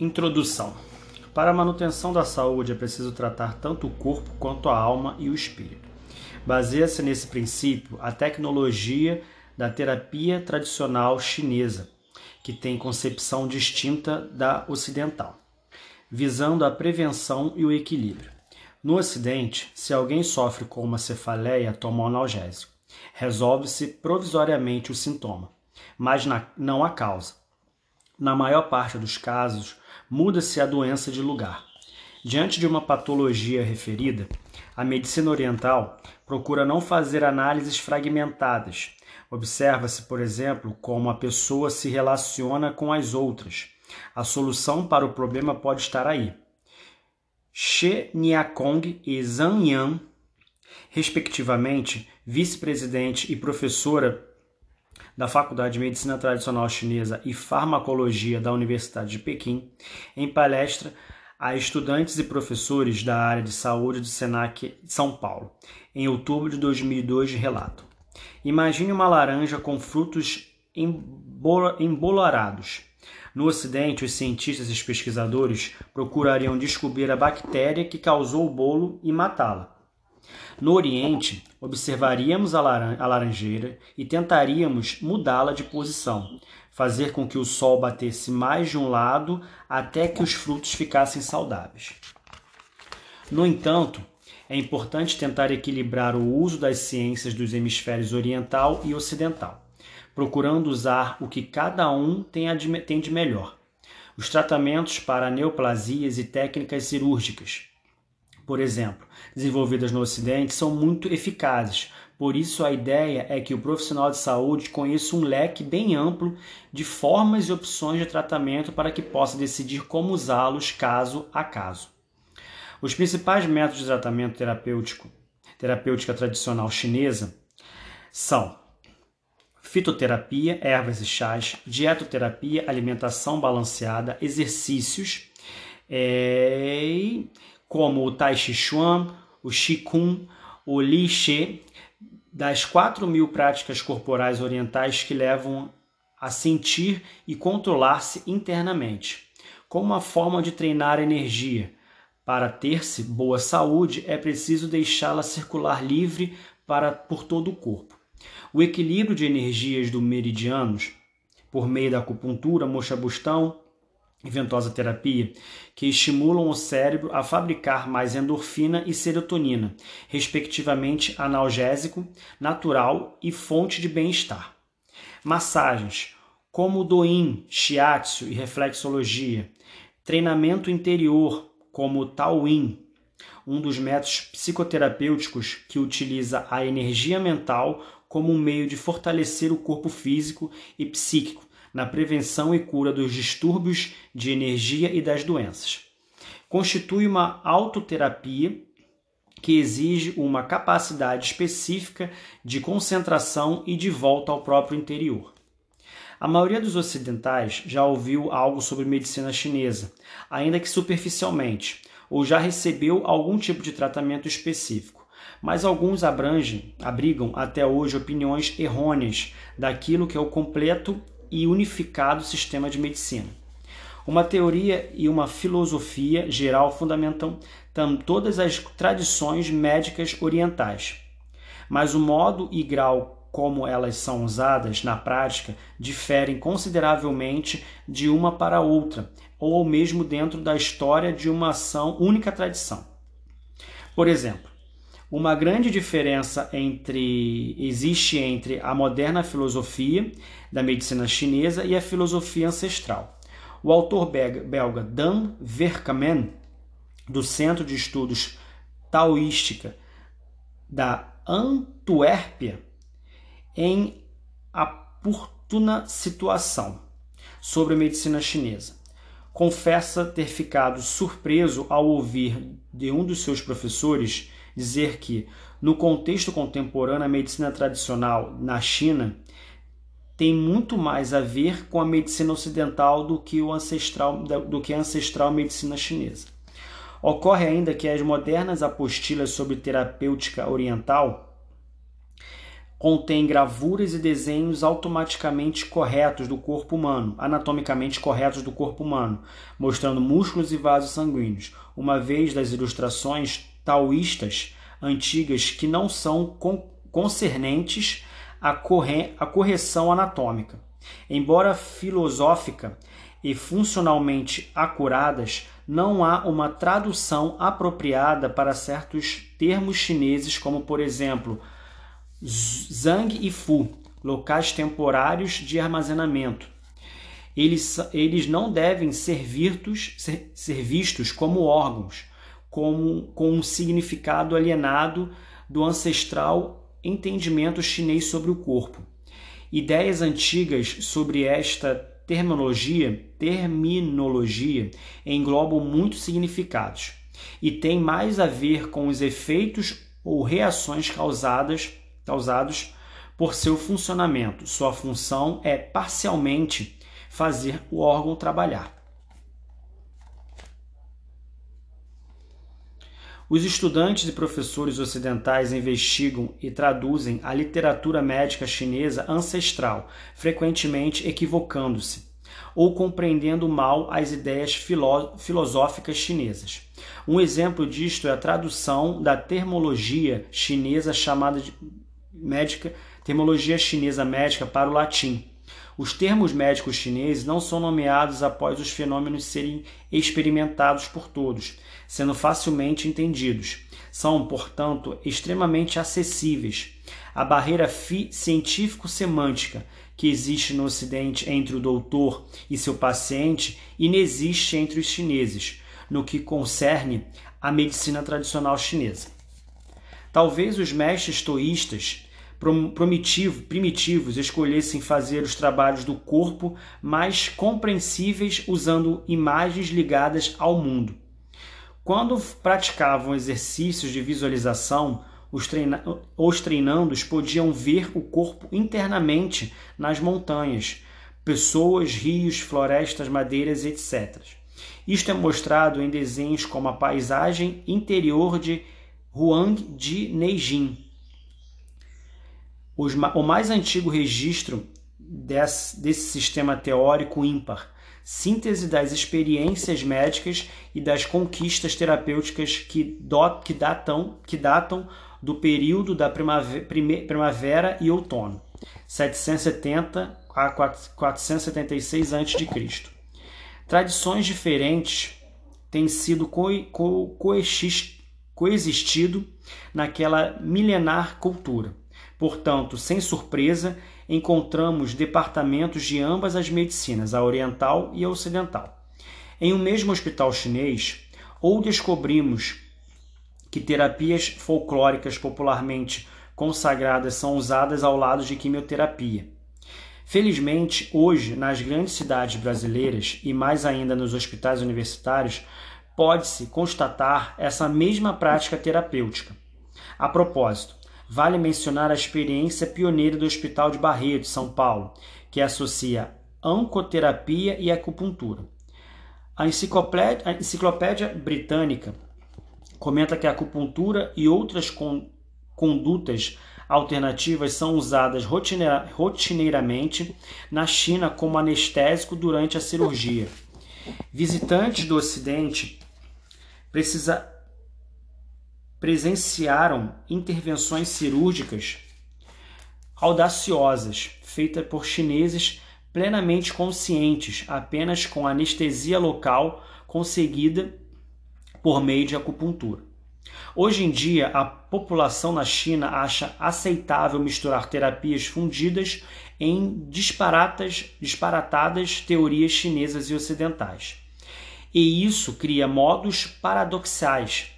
Introdução. Para a manutenção da saúde é preciso tratar tanto o corpo quanto a alma e o espírito. Baseia-se nesse princípio a tecnologia da terapia tradicional chinesa, que tem concepção distinta da ocidental, visando a prevenção e o equilíbrio. No Ocidente, se alguém sofre com uma cefaleia, toma um analgésico. Resolve-se provisoriamente o sintoma, mas não a causa. Na maior parte dos casos, muda-se a doença de lugar. Diante de uma patologia referida, a medicina oriental procura não fazer análises fragmentadas. Observa-se, por exemplo, como a pessoa se relaciona com as outras. A solução para o problema pode estar aí. She Niakong e Zhang Yan, respectivamente vice-presidente e professora da Faculdade de Medicina Tradicional Chinesa e Farmacologia da Universidade de Pequim, em palestra a estudantes e professores da área de saúde do Senac São Paulo, em outubro de 2002, relato. Imagine uma laranja com frutos embolarados. No Ocidente, os cientistas e pesquisadores procurariam descobrir a bactéria que causou o bolo e matá-la. No Oriente, observaríamos a laranjeira e tentaríamos mudá-la de posição, fazer com que o sol batesse mais de um lado até que os frutos ficassem saudáveis. No entanto, é importante tentar equilibrar o uso das ciências dos hemisférios oriental e ocidental procurando usar o que cada um tem de melhor. Os tratamentos para neoplasias e técnicas cirúrgicas, por exemplo, desenvolvidas no Ocidente, são muito eficazes. Por isso, a ideia é que o profissional de saúde conheça um leque bem amplo de formas e opções de tratamento para que possa decidir como usá-los caso a caso. Os principais métodos de tratamento terapêutico, terapêutica tradicional chinesa são fitoterapia, ervas e chás, dietoterapia, alimentação balanceada, exercícios, é, como o Tai Chi Chuan, o Qigong, o Li She, das 4 mil práticas corporais orientais que levam a sentir e controlar-se internamente, como uma forma de treinar energia. Para ter-se boa saúde, é preciso deixá-la circular livre para, por todo o corpo. O equilíbrio de energias do meridianos, por meio da acupuntura, mocha-bustão e ventosa terapia, que estimulam o cérebro a fabricar mais endorfina e serotonina, respectivamente analgésico, natural e fonte de bem-estar. Massagens, como o Doin, Shiatsu e reflexologia, treinamento interior, como o um dos métodos psicoterapêuticos que utiliza a energia mental como um meio de fortalecer o corpo físico e psíquico na prevenção e cura dos distúrbios de energia e das doenças. Constitui uma autoterapia que exige uma capacidade específica de concentração e de volta ao próprio interior. A maioria dos ocidentais já ouviu algo sobre medicina chinesa, ainda que superficialmente, ou já recebeu algum tipo de tratamento específico mas alguns abrangem, abrigam até hoje opiniões errôneas daquilo que é o completo e unificado sistema de medicina. Uma teoria e uma filosofia geral fundamentam todas as tradições médicas orientais, mas o modo e grau como elas são usadas na prática diferem consideravelmente de uma para outra, ou mesmo dentro da história de uma ação única tradição. Por exemplo, uma grande diferença entre existe entre a moderna filosofia da medicina chinesa e a filosofia ancestral. O autor belga Dan Verkamen, do Centro de Estudos Taoística da Antuérpia, em oportuna situação sobre a medicina chinesa. Confessa ter ficado surpreso ao ouvir de um dos seus professores dizer que, no contexto contemporâneo, a medicina tradicional na China tem muito mais a ver com a medicina ocidental do que, o ancestral, do que a ancestral medicina chinesa. Ocorre ainda que as modernas apostilas sobre terapêutica oriental contém gravuras e desenhos automaticamente corretos do corpo humano, anatomicamente corretos do corpo humano, mostrando músculos e vasos sanguíneos, uma vez das ilustrações taoístas antigas que não são concernentes à, corre à correção anatômica. Embora filosófica e funcionalmente acuradas, não há uma tradução apropriada para certos termos chineses, como por exemplo Zhang e Fu, locais temporários de armazenamento. Eles, eles não devem ser, virtus, ser, ser vistos como órgãos, como, com um significado alienado do ancestral entendimento chinês sobre o corpo. Ideias antigas sobre esta terminologia, terminologia englobam muitos significados e tem mais a ver com os efeitos ou reações causadas causados por seu funcionamento. Sua função é parcialmente fazer o órgão trabalhar. Os estudantes e professores ocidentais investigam e traduzem a literatura médica chinesa ancestral, frequentemente equivocando-se ou compreendendo mal as ideias filosóficas chinesas. Um exemplo disto é a tradução da termologia chinesa chamada de médica, termologia chinesa médica para o latim. Os termos médicos chineses não são nomeados após os fenômenos serem experimentados por todos, sendo facilmente entendidos. São, portanto, extremamente acessíveis. A barreira científico-semântica que existe no Ocidente entre o doutor e seu paciente inexiste entre os chineses, no que concerne à medicina tradicional chinesa. Talvez os mestres toístas primitivos escolhessem fazer os trabalhos do corpo mais compreensíveis usando imagens ligadas ao mundo. Quando praticavam exercícios de visualização, os, treina os treinandos podiam ver o corpo internamente nas montanhas, pessoas, rios, florestas, madeiras, etc. Isto é mostrado em desenhos como a paisagem interior de Huang de Neijin, o mais antigo registro desse, desse sistema teórico ímpar, síntese das experiências médicas e das conquistas terapêuticas que, do, que, datam, que datam do período da primavera, primavera e outono, 770 a 476 a.C. Tradições diferentes têm sido co, co, coexistido naquela milenar cultura. Portanto, sem surpresa, encontramos departamentos de ambas as medicinas, a oriental e a ocidental. Em um mesmo hospital chinês, ou descobrimos que terapias folclóricas popularmente consagradas são usadas ao lado de quimioterapia. Felizmente, hoje, nas grandes cidades brasileiras e mais ainda nos hospitais universitários, pode-se constatar essa mesma prática terapêutica. A propósito, Vale mencionar a experiência pioneira do Hospital de Barreto, São Paulo, que associa oncoterapia e acupuntura. A enciclopédia, a enciclopédia britânica comenta que a acupuntura e outras con condutas alternativas são usadas rotineira, rotineiramente na China como anestésico durante a cirurgia. Visitantes do Ocidente precisa, presenciaram intervenções cirúrgicas audaciosas, feitas por chineses plenamente conscientes, apenas com anestesia local conseguida por meio de acupuntura. Hoje em dia, a população na China acha aceitável misturar terapias fundidas em disparatadas teorias chinesas e ocidentais. E isso cria modos paradoxais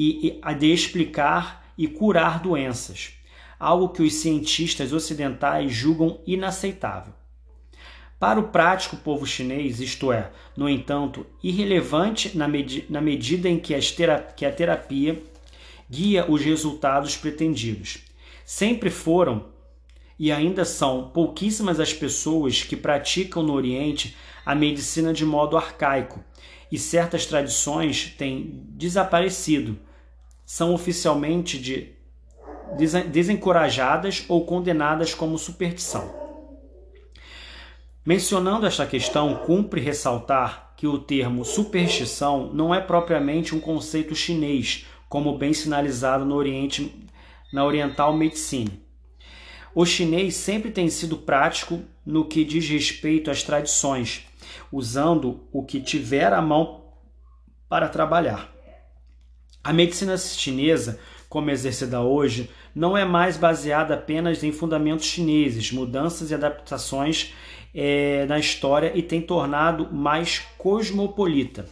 e, a de explicar e curar doenças, algo que os cientistas ocidentais julgam inaceitável. Para o prático povo chinês, isto é, no entanto, irrelevante na, na medida em que, que a terapia guia os resultados pretendidos. Sempre foram e ainda são pouquíssimas as pessoas que praticam no Oriente a medicina de modo arcaico, e certas tradições têm desaparecido, são oficialmente de desencorajadas ou condenadas como superstição. Mencionando esta questão, cumpre ressaltar que o termo superstição não é propriamente um conceito chinês, como bem sinalizado no Oriente, na Oriental Medicine. O chinês sempre tem sido prático no que diz respeito às tradições, usando o que tiver à mão para trabalhar. A medicina chinesa, como exercida hoje, não é mais baseada apenas em fundamentos chineses, mudanças e adaptações é, na história e tem tornado mais cosmopolita.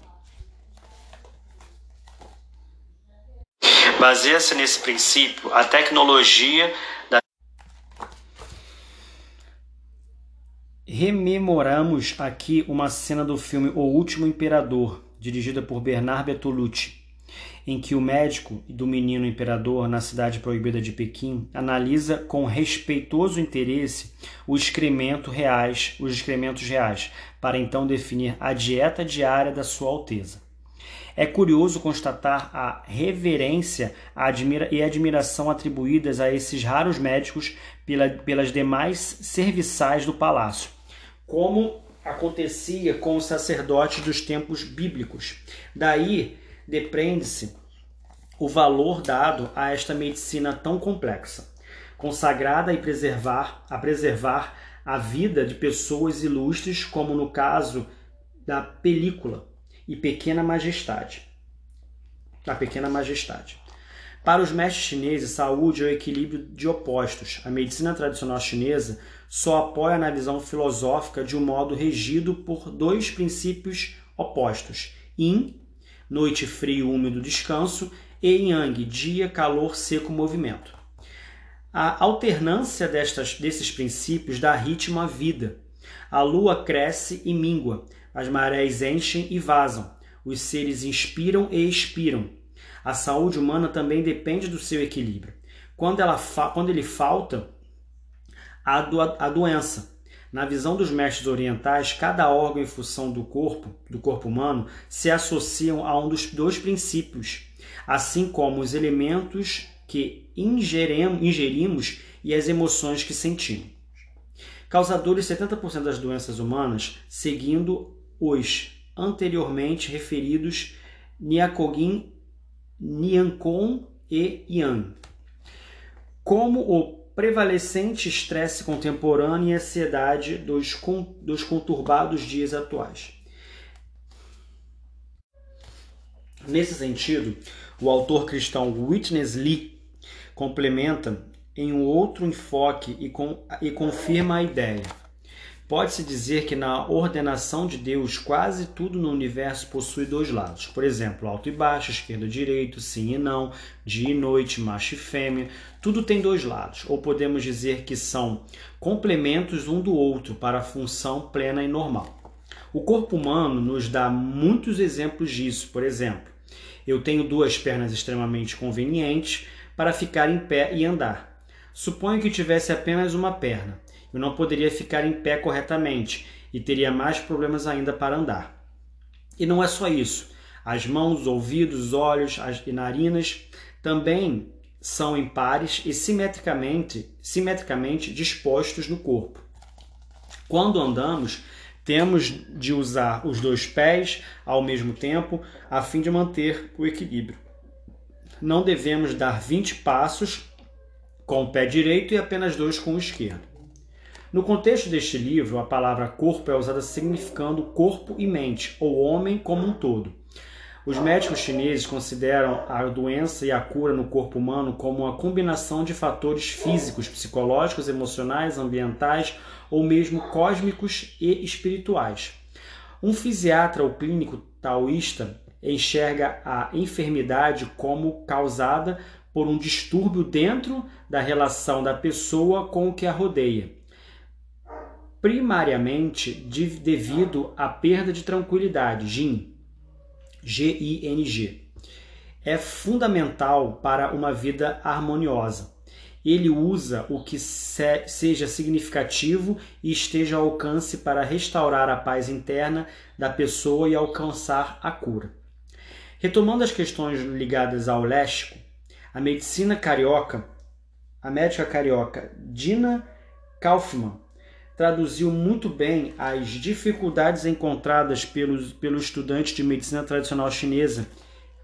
Baseia-se nesse princípio a tecnologia da. Rememoramos aqui uma cena do filme O Último Imperador, dirigida por Bernard Bertolucci em que o médico do menino imperador na cidade proibida de Pequim analisa com respeitoso interesse os excrementos reais, os excrementos reais, para então definir a dieta diária da sua alteza. É curioso constatar a reverência e admiração atribuídas a esses raros médicos pela, pelas demais serviçais do palácio, como acontecia com os sacerdotes dos tempos bíblicos. Daí depreende-se o valor dado a esta medicina tão complexa, consagrada a preservar, a preservar a vida de pessoas ilustres, como no caso da película e Pequena Majestade. Da Pequena Majestade. Para os mestres chineses, saúde é o equilíbrio de opostos. A medicina tradicional chinesa só apoia na visão filosófica de um modo regido por dois princípios opostos: yin noite frio, úmido, descanso, e yang, dia, calor, seco, movimento. A alternância destas, desses princípios dá ritmo à vida. A lua cresce e mingua, as marés enchem e vazam, os seres inspiram e expiram. A saúde humana também depende do seu equilíbrio. Quando, ela quando ele falta, há a doença, na visão dos mestres orientais, cada órgão e função do corpo, do corpo humano, se associam a um dos dois princípios, assim como os elementos que ingerimos e as emoções que sentimos. Causadores 70% das doenças humanas, seguindo os anteriormente referidos Niakogin, Niankon e Yang. Como o prevalecente estresse contemporâneo e ansiedade dos, dos conturbados dias atuais. Nesse sentido, o autor cristão Witness Lee complementa em um outro enfoque e, com, e confirma a ideia. Pode-se dizer que na ordenação de Deus, quase tudo no universo possui dois lados. Por exemplo, alto e baixo, esquerdo e direito, sim e não, dia e noite, macho e fêmea. Tudo tem dois lados, ou podemos dizer que são complementos um do outro para a função plena e normal. O corpo humano nos dá muitos exemplos disso. Por exemplo, eu tenho duas pernas extremamente convenientes para ficar em pé e andar. Suponho que tivesse apenas uma perna eu não poderia ficar em pé corretamente e teria mais problemas ainda para andar. E não é só isso. As mãos, os ouvidos, os olhos as, e narinas também são impares e simetricamente, simetricamente dispostos no corpo. Quando andamos, temos de usar os dois pés ao mesmo tempo a fim de manter o equilíbrio. Não devemos dar 20 passos com o pé direito e apenas dois com o esquerdo. No contexto deste livro, a palavra corpo é usada significando corpo e mente, ou homem como um todo. Os médicos chineses consideram a doença e a cura no corpo humano como uma combinação de fatores físicos, psicológicos, emocionais, ambientais ou mesmo cósmicos e espirituais. Um fisiatra ou clínico taoísta enxerga a enfermidade como causada por um distúrbio dentro da relação da pessoa com o que a rodeia primariamente de, devido à perda de tranquilidade, GIN, G-I-N-G. É fundamental para uma vida harmoniosa. Ele usa o que se, seja significativo e esteja ao alcance para restaurar a paz interna da pessoa e alcançar a cura. Retomando as questões ligadas ao léxico, a medicina carioca a médica carioca Dina Kaufmann traduziu muito bem as dificuldades encontradas pelos, pelo estudante de medicina tradicional chinesa,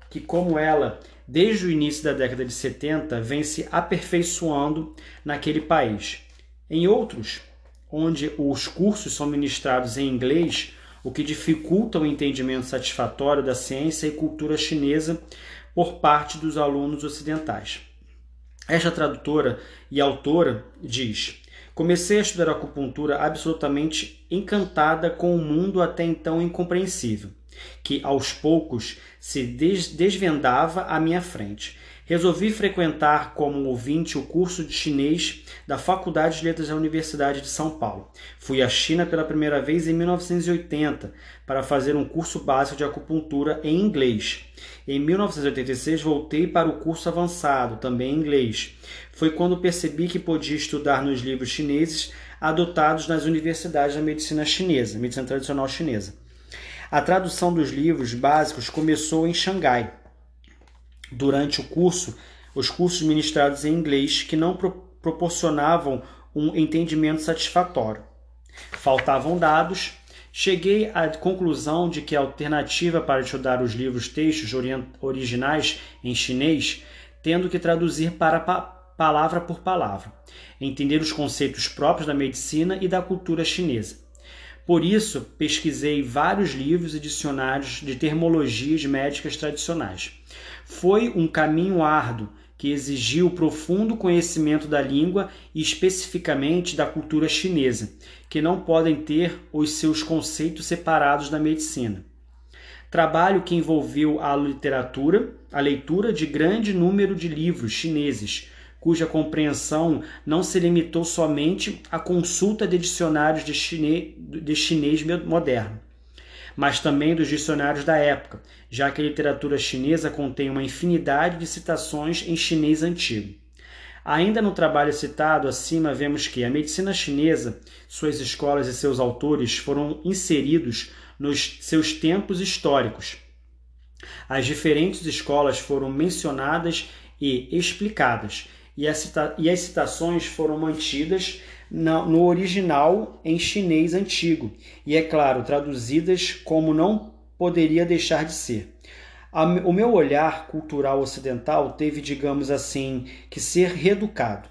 que, como ela, desde o início da década de 70, vem se aperfeiçoando naquele país. Em outros, onde os cursos são ministrados em inglês, o que dificulta o entendimento satisfatório da ciência e cultura chinesa por parte dos alunos ocidentais. Esta tradutora e autora diz: Comecei a estudar acupuntura absolutamente encantada com um mundo até então incompreensível, que aos poucos se desvendava à minha frente. Resolvi frequentar como ouvinte o curso de chinês da Faculdade de Letras da Universidade de São Paulo. Fui à China pela primeira vez em 1980 para fazer um curso básico de acupuntura em inglês. Em 1986 voltei para o curso avançado, também em inglês. Foi quando percebi que podia estudar nos livros chineses adotados nas universidades da medicina chinesa, medicina tradicional chinesa. A tradução dos livros básicos começou em Xangai durante o curso, os cursos ministrados em inglês que não pro proporcionavam um entendimento satisfatório. Faltavam dados. Cheguei à conclusão de que a alternativa para estudar os livros textos originais em chinês, tendo que traduzir para pa palavra por palavra, entender os conceitos próprios da medicina e da cultura chinesa. Por isso, pesquisei vários livros e dicionários de termologias médicas tradicionais. Foi um caminho árduo que exigiu profundo conhecimento da língua e especificamente da cultura chinesa, que não podem ter os seus conceitos separados da medicina. Trabalho que envolveu a literatura, a leitura de grande número de livros chineses, cuja compreensão não se limitou somente à consulta de dicionários de chinês, de chinês moderno, mas também dos dicionários da época, já que a literatura chinesa contém uma infinidade de citações em chinês antigo. Ainda no trabalho citado acima, vemos que a medicina chinesa, suas escolas e seus autores foram inseridos nos seus tempos históricos. As diferentes escolas foram mencionadas e explicadas, e as, cita as citações foram mantidas no original em chinês antigo, e é claro, traduzidas como não poderia deixar de ser. O meu olhar cultural ocidental teve, digamos assim, que ser reeducado.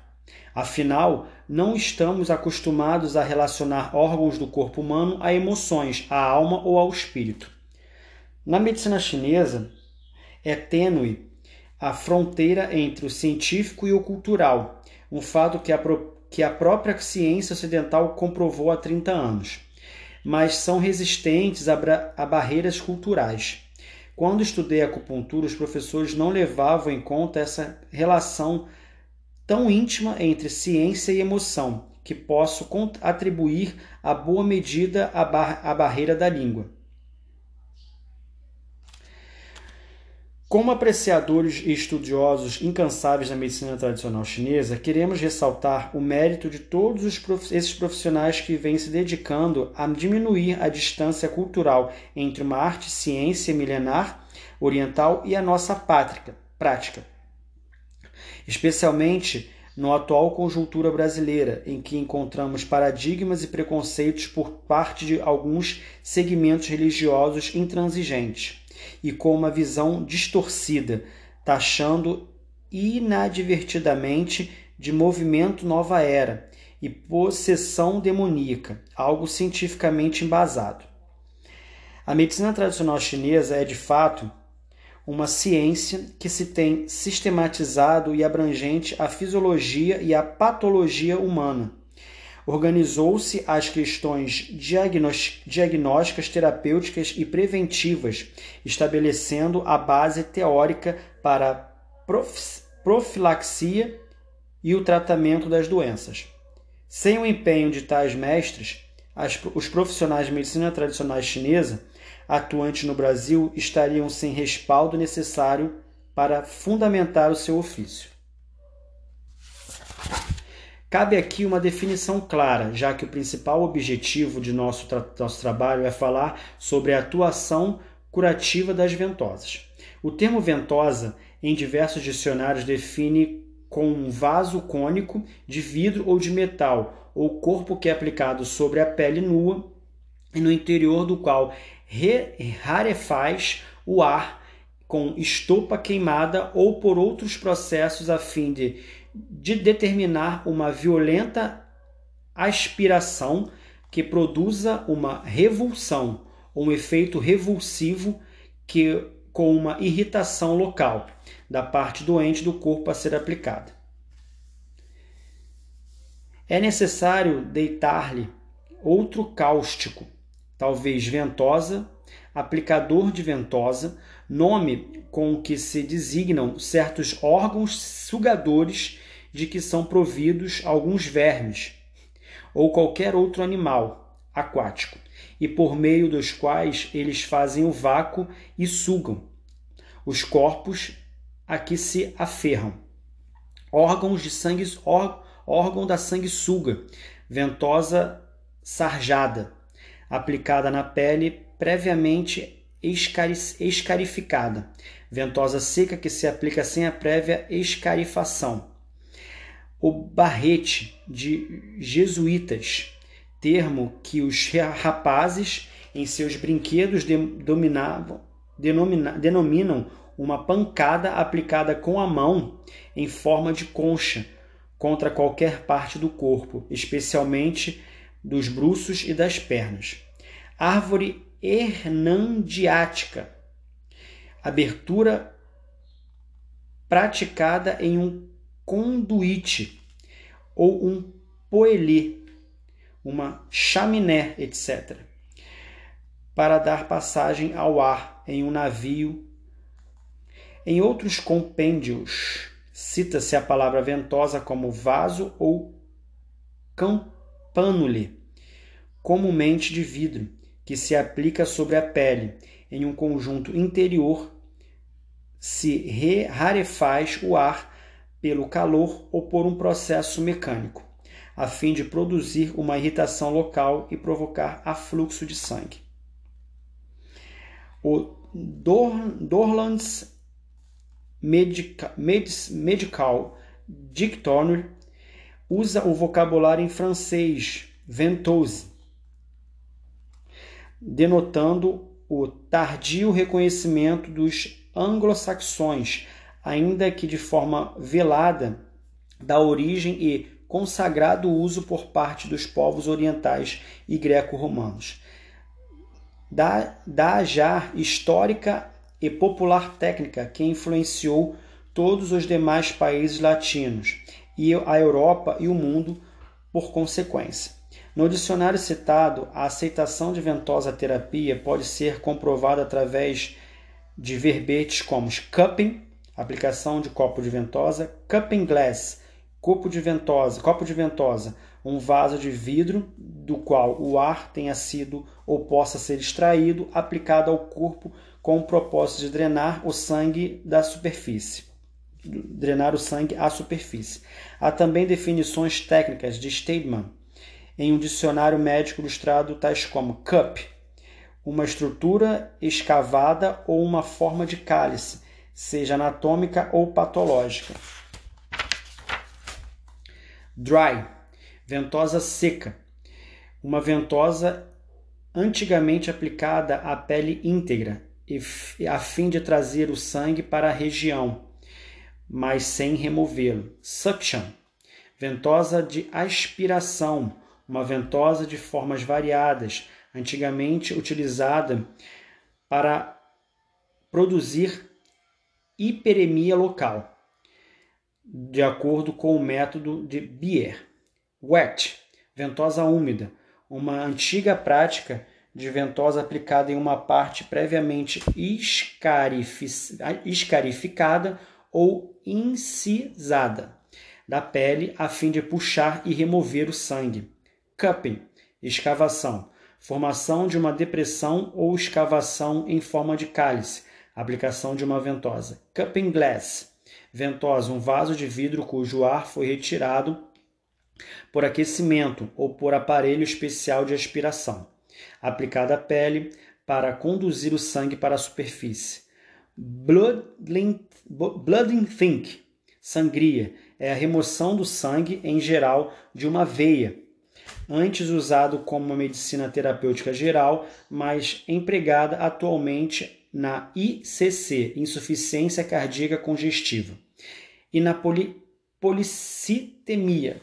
Afinal, não estamos acostumados a relacionar órgãos do corpo humano a emoções, à alma ou ao espírito. Na medicina chinesa, é tênue a fronteira entre o científico e o cultural, um fato que a, que a própria ciência ocidental comprovou há 30 anos, mas são resistentes a, a barreiras culturais. Quando estudei acupuntura, os professores não levavam em conta essa relação tão íntima entre ciência e emoção, que posso atribuir a boa medida à, bar à barreira da língua. Como apreciadores e estudiosos incansáveis da medicina tradicional chinesa, queremos ressaltar o mérito de todos esses profissionais que vêm se dedicando a diminuir a distância cultural entre uma arte ciência milenar oriental e a nossa pátria, prática. Especialmente no atual conjuntura brasileira, em que encontramos paradigmas e preconceitos por parte de alguns segmentos religiosos intransigentes e com uma visão distorcida, taxando inadvertidamente de movimento nova era e possessão demoníaca, algo cientificamente embasado. A medicina tradicional chinesa é, de fato, uma ciência que se tem sistematizado e abrangente a fisiologia e a patologia humana organizou-se as questões diagnósticas, terapêuticas e preventivas, estabelecendo a base teórica para a profilaxia e o tratamento das doenças. Sem o empenho de tais mestres, as, os profissionais de medicina tradicional chinesa atuantes no Brasil estariam sem respaldo necessário para fundamentar o seu ofício. Cabe aqui uma definição clara, já que o principal objetivo de nosso, tra nosso trabalho é falar sobre a atuação curativa das ventosas. O termo ventosa, em diversos dicionários, define com um vaso cônico de vidro ou de metal, ou corpo que é aplicado sobre a pele nua e no interior do qual rarefaz o ar com estopa queimada ou por outros processos a fim de, de determinar uma violenta aspiração que produza uma revulsão, um efeito revulsivo que com uma irritação local da parte doente do corpo a ser aplicada. É necessário deitar-lhe outro cáustico, talvez ventosa, aplicador de ventosa, nome com que se designam certos órgãos sugadores de que são providos alguns vermes ou qualquer outro animal aquático, e por meio dos quais eles fazem o vácuo e sugam os corpos a que se aferram. Órgãos de sangue, órgão da sanguessuga, ventosa sarjada, aplicada na pele previamente escarificada, ventosa seca que se aplica sem a prévia escarifação. O barrete de jesuítas, termo que os rapazes em seus brinquedos denominavam, denominam uma pancada aplicada com a mão em forma de concha contra qualquer parte do corpo, especialmente dos bruços e das pernas. Árvore hernandiática, abertura praticada em um conduíte ou um poelê, uma chaminé, etc., para dar passagem ao ar em um navio. Em outros compêndios, cita-se a palavra ventosa como vaso ou campanule, comumente de vidro, que se aplica sobre a pele em um conjunto interior, se rarefaz o ar pelo calor ou por um processo mecânico, a fim de produzir uma irritação local e provocar afluxo de sangue. O Dorlands Medica, Medical Dictionary usa o vocabulário em francês ventose, denotando o tardio reconhecimento dos anglo-saxões ainda que de forma velada, da origem e consagrado uso por parte dos povos orientais e greco-romanos. Da, da já histórica e popular técnica que influenciou todos os demais países latinos e a Europa e o mundo por consequência. No dicionário citado, a aceitação de ventosa terapia pode ser comprovada através de verbetes como cupping, aplicação de copo de ventosa, cupping glass, copo de ventosa, copo de ventosa, um vaso de vidro do qual o ar tenha sido ou possa ser extraído, aplicado ao corpo com o propósito de drenar o sangue da superfície. Drenar o sangue à superfície. Há também definições técnicas de Steadman em um dicionário médico ilustrado, tais como cup, uma estrutura escavada ou uma forma de cálice, seja anatômica ou patológica. Dry, ventosa seca, uma ventosa antigamente aplicada à pele íntegra, a fim de trazer o sangue para a região, mas sem removê-lo. Suction, ventosa de aspiração, uma ventosa de formas variadas, antigamente utilizada para produzir hiperemia local, de acordo com o método de Bier. Wet, ventosa úmida, uma antiga prática de ventosa aplicada em uma parte previamente escarificada ou incisada da pele a fim de puxar e remover o sangue. Cupping, escavação, formação de uma depressão ou escavação em forma de cálice, Aplicação de uma ventosa. Cupping glass. Ventosa, um vaso de vidro cujo ar foi retirado por aquecimento ou por aparelho especial de aspiração. Aplicada à pele para conduzir o sangue para a superfície. Blooding, blooding think. Sangria é a remoção do sangue, em geral, de uma veia, antes usado como uma medicina terapêutica geral, mas empregada atualmente na ICC, insuficiência cardíaca congestiva, e na poli policitemia.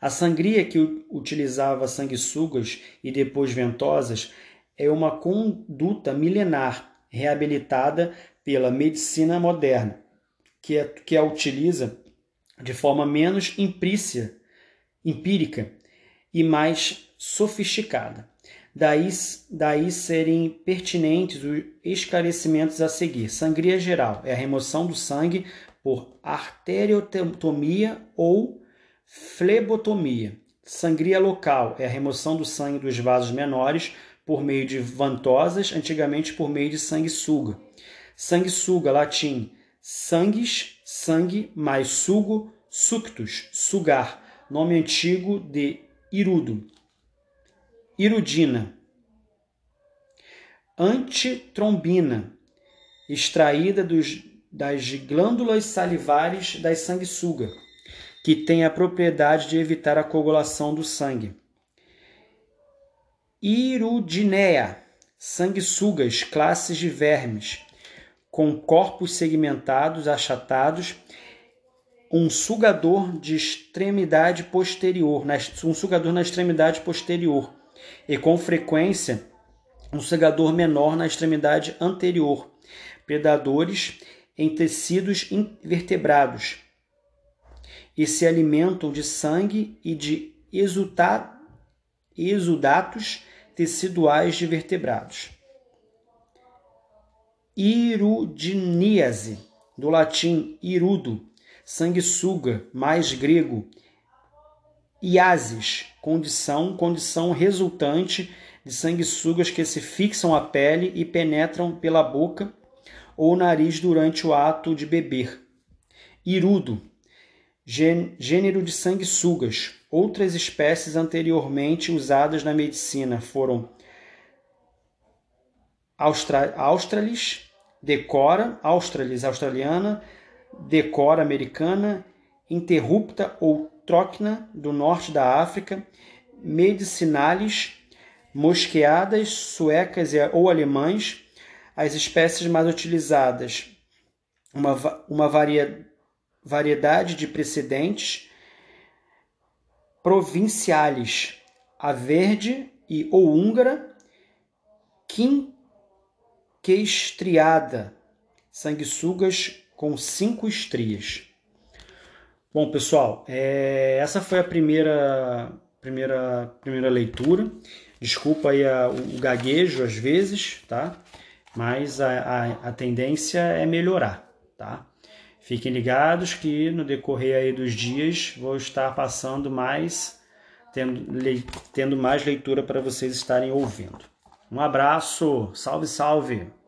A sangria que utilizava sanguessugas e depois ventosas é uma conduta milenar reabilitada pela medicina moderna, que, é, que a utiliza de forma menos imprícia, empírica e mais sofisticada. Daí, daí serem pertinentes os esclarecimentos a seguir. Sangria geral é a remoção do sangue por arteriotomia ou flebotomia. Sangria local é a remoção do sangue dos vasos menores por meio de vantosas, antigamente por meio de sanguessuga. Sanguessuga, latim, sangues, sangue, mais sugo, suctus, sugar, nome antigo de irudo. Irudina. Antitrombina, extraída dos, das glândulas salivares das sanguessuga, que tem a propriedade de evitar a coagulação do sangue. Irudineia, sanguessugas, classes de vermes, com corpos segmentados, achatados, um sugador de extremidade posterior, um sugador na extremidade posterior, e com frequência um sugador menor na extremidade anterior. Predadores em tecidos invertebrados e se alimentam de sangue e de exudatos teciduais de vertebrados. Irudiníase, do latim irudo, sanguessuga, mais grego, iasis, condição, condição resultante de sanguessugas que se fixam à pele e penetram pela boca ou nariz durante o ato de beber. Irudo, gênero de sanguessugas. Outras espécies anteriormente usadas na medicina foram Austra Australis, Decora, Australis australiana, Decora americana, Interrupta ou Trocna do norte da África, Medicinalis, mosqueadas suecas ou alemães, as espécies mais utilizadas, uma, uma varia, variedade de precedentes, provincialis, a verde e ou húngara, quinquestriada, sanguessugas com cinco estrias. Bom, pessoal, é, essa foi a primeira, primeira, primeira leitura. Desculpa aí a, o gaguejo às vezes, tá? Mas a, a, a tendência é melhorar, tá? Fiquem ligados que no decorrer aí dos dias vou estar passando mais, tendo, tendo mais leitura para vocês estarem ouvindo. Um abraço, salve, salve!